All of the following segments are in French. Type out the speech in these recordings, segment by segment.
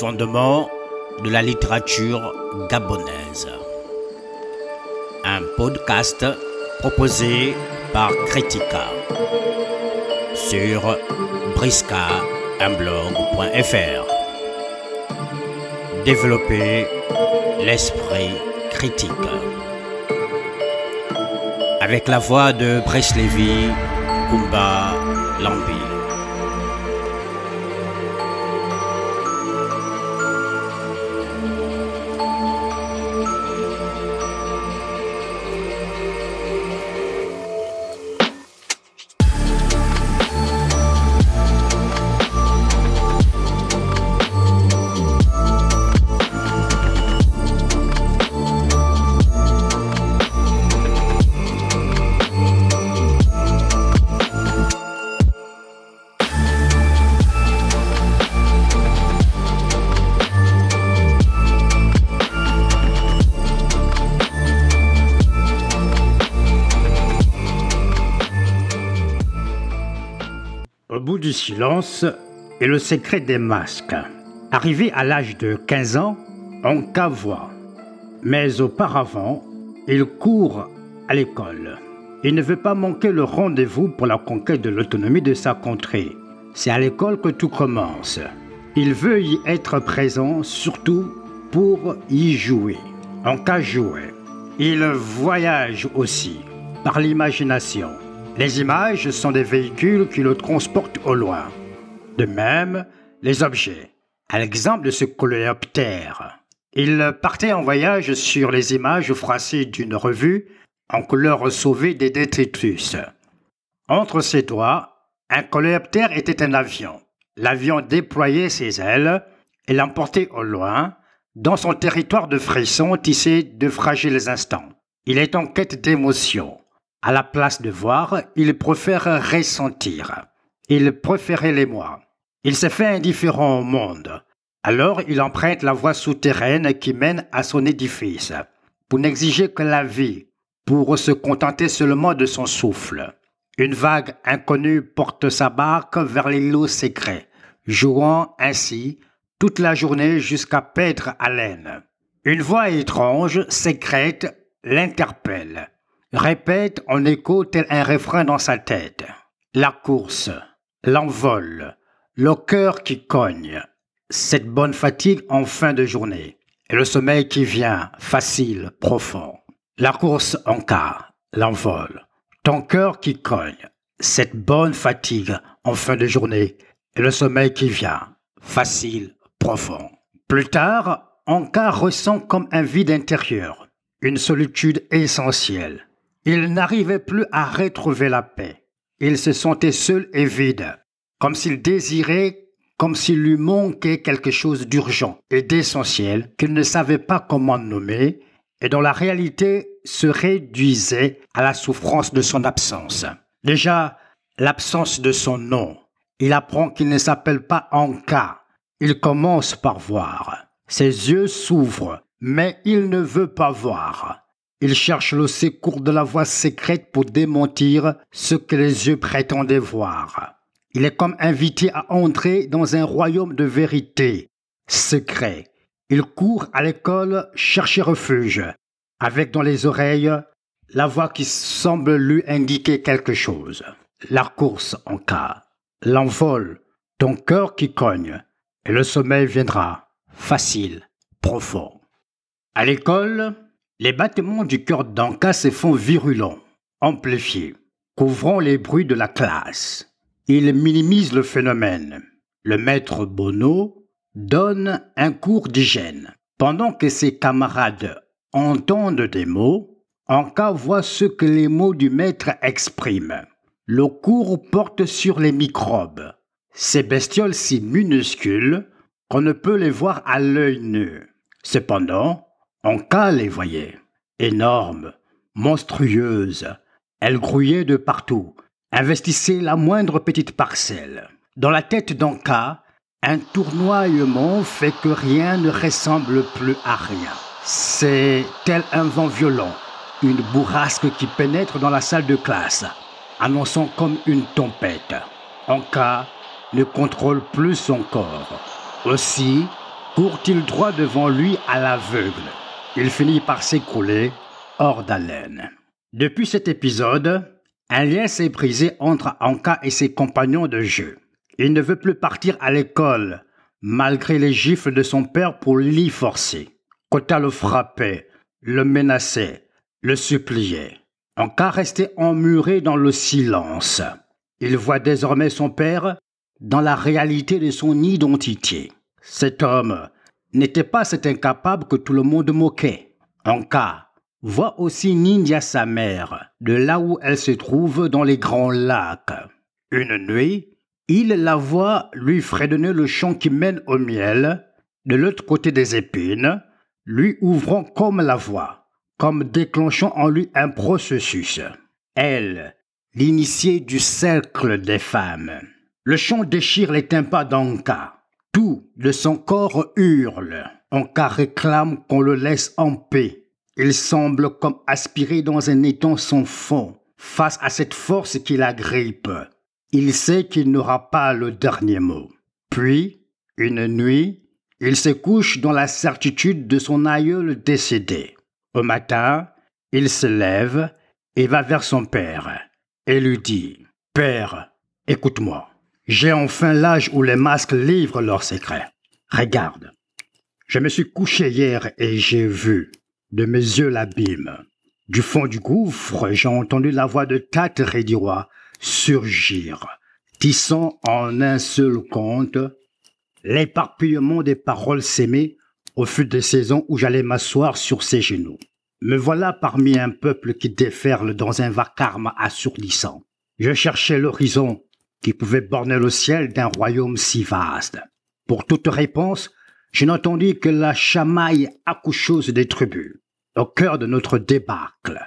Fondement de la littérature gabonaise. Un podcast proposé par Critica sur briska.blog.fr. Développer l'esprit critique. Avec la voix de Lévy, Kumba Lambi. Bout du silence et le secret des masques. Arrivé à l'âge de 15 ans, Anka voit. Mais auparavant, il court à l'école. Il ne veut pas manquer le rendez-vous pour la conquête de l'autonomie de sa contrée. C'est à l'école que tout commence. Il veut y être présent, surtout pour y jouer. Anka jouait. Il voyage aussi, par l'imagination. Les images sont des véhicules qui le transportent au loin. De même, les objets. À l'exemple de ce coléoptère. Il partait en voyage sur les images froissées d'une revue en couleur sauvée des détritus. Entre ses doigts, un coléoptère était un avion. L'avion déployait ses ailes et l'emportait au loin, dans son territoire de frissons tissé de fragiles instants. Il est en quête d'émotion. À la place de voir, il préfère ressentir. Il préférait l'émoi. Il s'est fait indifférent au monde. Alors il emprunte la voie souterraine qui mène à son édifice, pour n'exiger que la vie, pour se contenter seulement de son souffle. Une vague inconnue porte sa barque vers l'îlot secret, jouant ainsi toute la journée jusqu'à perdre haleine. Une voix étrange, secrète, l'interpelle répète en écho tel un refrain dans sa tête. La course, l'envol, le cœur qui cogne, cette bonne fatigue en fin de journée, et le sommeil qui vient, facile, profond. La course en cas, l'envol, ton cœur qui cogne, cette bonne fatigue en fin de journée, et le sommeil qui vient, facile, profond. Plus tard, Anka ressent comme un vide intérieur, une solitude essentielle. Il n'arrivait plus à retrouver la paix. Il se sentait seul et vide, comme s'il désirait, comme s'il lui manquait quelque chose d'urgent et d'essentiel qu'il ne savait pas comment nommer et dont la réalité se réduisait à la souffrance de son absence. Déjà, l'absence de son nom. Il apprend qu'il ne s'appelle pas Anka. Il commence par voir. Ses yeux s'ouvrent, mais il ne veut pas voir. Il cherche le secours de la voix secrète pour démentir ce que les yeux prétendaient voir. Il est comme invité à entrer dans un royaume de vérité, secret. Il court à l'école chercher refuge, avec dans les oreilles la voix qui semble lui indiquer quelque chose. La course en cas, l'envol, ton cœur qui cogne, et le sommeil viendra, facile, profond. À l'école, les battements du cœur d'Anka se font virulents, amplifiés, couvrant les bruits de la classe. Il minimise le phénomène. Le maître Bono donne un cours d'hygiène. Pendant que ses camarades entendent des mots, Anka voit ce que les mots du maître expriment. Le cours porte sur les microbes, ces bestioles si minuscules qu'on ne peut les voir à l'œil nu. Cependant, Anka les voyait, énormes, monstrueuses. Elles grouillaient de partout, investissaient la moindre petite parcelle. Dans la tête d'Anka, un tournoiement fait que rien ne ressemble plus à rien. C'est tel un vent violent, une bourrasque qui pénètre dans la salle de classe, annonçant comme une tempête. Anka ne contrôle plus son corps. Aussi, Court-il droit devant lui à l'aveugle Il finit par s'écrouler hors d'haleine. Depuis cet épisode, un lien s'est brisé entre Anka et ses compagnons de jeu. Il ne veut plus partir à l'école, malgré les gifles de son père pour l'y forcer. Kota le frappait, le menaçait, le suppliait. Anka restait emmuré dans le silence. Il voit désormais son père dans la réalité de son identité. Cet homme n'était pas cet incapable que tout le monde moquait. Anka voit aussi Nindia sa mère, de là où elle se trouve dans les grands lacs. Une nuit, il la voit lui fredonner le chant qui mène au miel, de l'autre côté des épines, lui ouvrant comme la voix, comme déclenchant en lui un processus. Elle, l'initiée du cercle des femmes. Le chant déchire les tympans d'Anka. Tout de son corps hurle. Anka réclame qu'on le laisse en paix. Il semble comme aspiré dans un étang sans fond, face à cette force qui l'agrippe. Il sait qu'il n'aura pas le dernier mot. Puis, une nuit, il se couche dans la certitude de son aïeul décédé. Au matin, il se lève et va vers son père et lui dit Père, écoute-moi. J'ai enfin l'âge où les masques livrent leurs secrets. Regarde. Je me suis couché hier et j'ai vu, de mes yeux l'abîme. Du fond du gouffre, j'ai entendu la voix de Tate Rediwa surgir, tissant en un seul conte l'éparpillement des paroles s'aimer au fil des saisons où j'allais m'asseoir sur ses genoux. Me voilà parmi un peuple qui déferle dans un vacarme assourdissant. Je cherchais l'horizon qui pouvait borner le ciel d'un royaume si vaste. Pour toute réponse, je n'entendis que la chamaille accoucheuse des tribus. Au cœur de notre débâcle,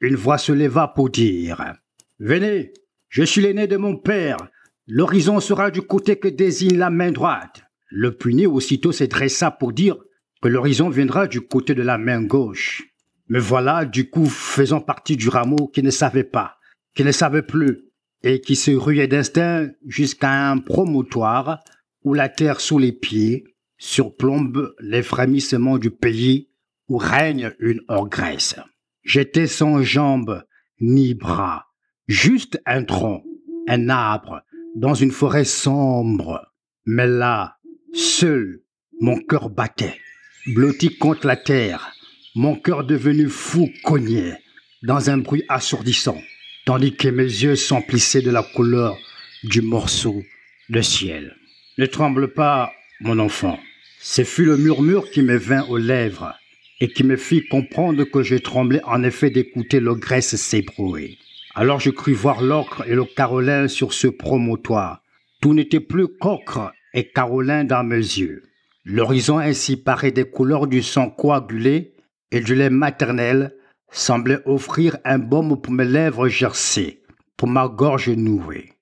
une voix se leva pour dire Venez, je suis l'aîné de mon père. L'horizon sera du côté que désigne la main droite. Le puné aussitôt se dressa pour dire que l'horizon viendra du côté de la main gauche. Me voilà, du coup, faisant partie du rameau qui ne savait pas, qui ne savait plus, et qui se ruait d'instinct jusqu'à un promontoire où la terre sous les pieds surplombe les frémissements du pays où règne une ogresse. J'étais sans jambes ni bras, juste un tronc, un arbre, dans une forêt sombre. Mais là, seul, mon cœur battait, blotti contre la terre, mon cœur devenu fou cognait, dans un bruit assourdissant tandis que mes yeux s'emplissaient de la couleur du morceau de ciel. Ne tremble pas, mon enfant. Ce fut le murmure qui me vint aux lèvres et qui me fit comprendre que je tremblais en effet d'écouter l'ogresse s'ébrouer. Alors je crus voir l'ocre et le carolin sur ce promontoire. Tout n'était plus qu'ocre et carolin dans mes yeux. L'horizon ainsi paré des couleurs du sang coagulé et du lait maternel semblait offrir un baume pour mes lèvres gercées, pour ma gorge nouée.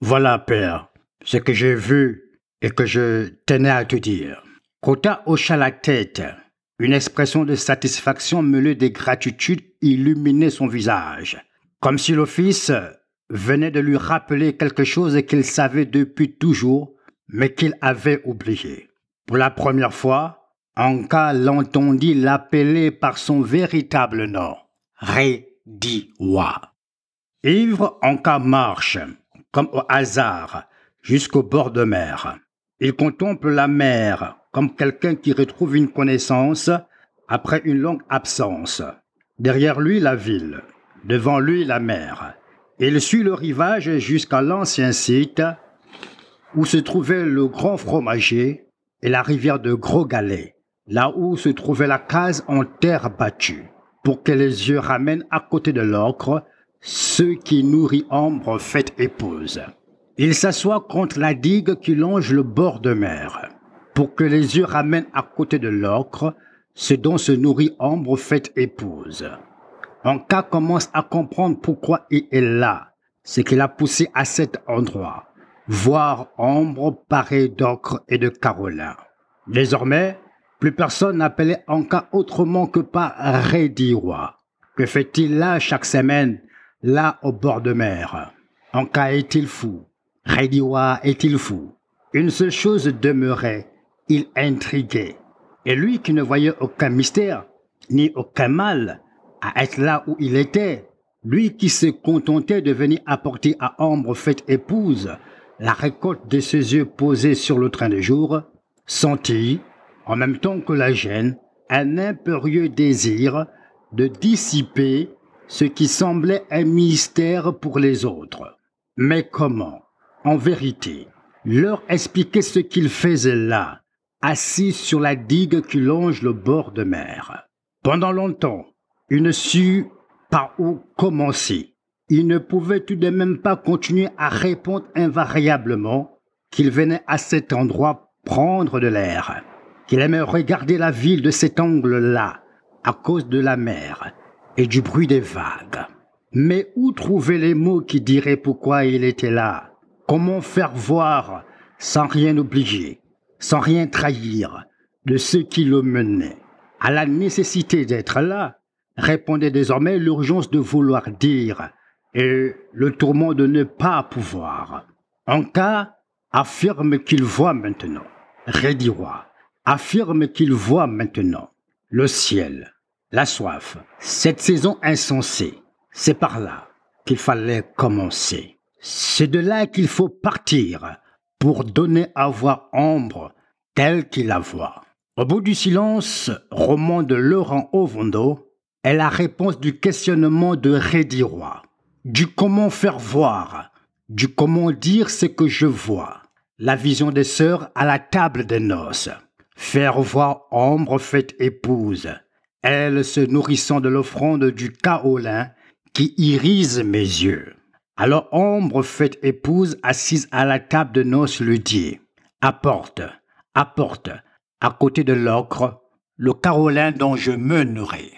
Voilà, père, ce que j'ai vu et que je tenais à te dire. Kota hocha la tête. Une expression de satisfaction mêlée de gratitude illuminait son visage, comme si le fils venait de lui rappeler quelque chose qu'il savait depuis toujours, mais qu'il avait oublié. Pour la première fois, Anka l'entendit l'appeler par son véritable nom, Rediwa. Ivre, Anka marche, comme au hasard, jusqu'au bord de mer. Il contemple la mer comme quelqu'un qui retrouve une connaissance après une longue absence. Derrière lui, la ville. Devant lui, la mer. Il suit le rivage jusqu'à l'ancien site où se trouvait le grand fromager et la rivière de Gros Galet là où se trouvait la case en terre battue, pour que les yeux ramènent à côté de l'ocre ceux qui nourrit ombre fait épouse. Il s'assoit contre la digue qui longe le bord de mer, pour que les yeux ramènent à côté de l'ocre ce dont se nourrit ombre fait épouse. cas commence à comprendre pourquoi il est là, ce qui l'a poussé à cet endroit, voir ombre parée d'ocre et de carolin. Désormais, plus personne n'appelait Anka autrement que par Rediwa. Que fait-il là chaque semaine, là au bord de mer? Anka est-il fou? Rediwa est-il fou? Une seule chose demeurait, il intriguait. Et lui qui ne voyait aucun mystère, ni aucun mal à être là où il était, lui qui se contentait de venir apporter à Ambre faite épouse la récolte de ses yeux posés sur le train de jour, sentit, en même temps que la gêne, un impérieux désir de dissiper ce qui semblait un mystère pour les autres. Mais comment, en vérité, leur expliquer ce qu'il faisait là, assis sur la digue qui longe le bord de mer? Pendant longtemps, il ne sut par où commencer. Il ne pouvait tout de même pas continuer à répondre invariablement qu'il venait à cet endroit prendre de l'air, qu'il aimait regarder la ville de cet angle-là, à cause de la mer et du bruit des vagues. Mais où trouver les mots qui diraient pourquoi il était là? Comment faire voir, sans rien oublier, sans rien trahir, de ce qui le menait À la nécessité d'être là, répondait désormais l'urgence de vouloir dire et le tourment de ne pas pouvoir. Cas, affirme qu'il voit maintenant. Rédirois affirme qu'il voit maintenant le ciel, la soif, cette saison insensée. C'est par là qu'il fallait commencer. C'est de là qu'il faut partir pour donner à voir Ambre telle qu'il la voit. Au bout du silence, roman de Laurent Ovondo est la réponse du questionnement de Rédiroy, du comment faire voir, du comment dire ce que je vois, la vision des sœurs à la table des noces, faire voir Ambre faite épouse, elle se nourrissant de l'offrande du kaolin qui irise mes yeux. Alors Ombre faite épouse assise à la table de noces lui dit Apporte, apporte, à côté de l'ocre, le carolin dont je me nourris.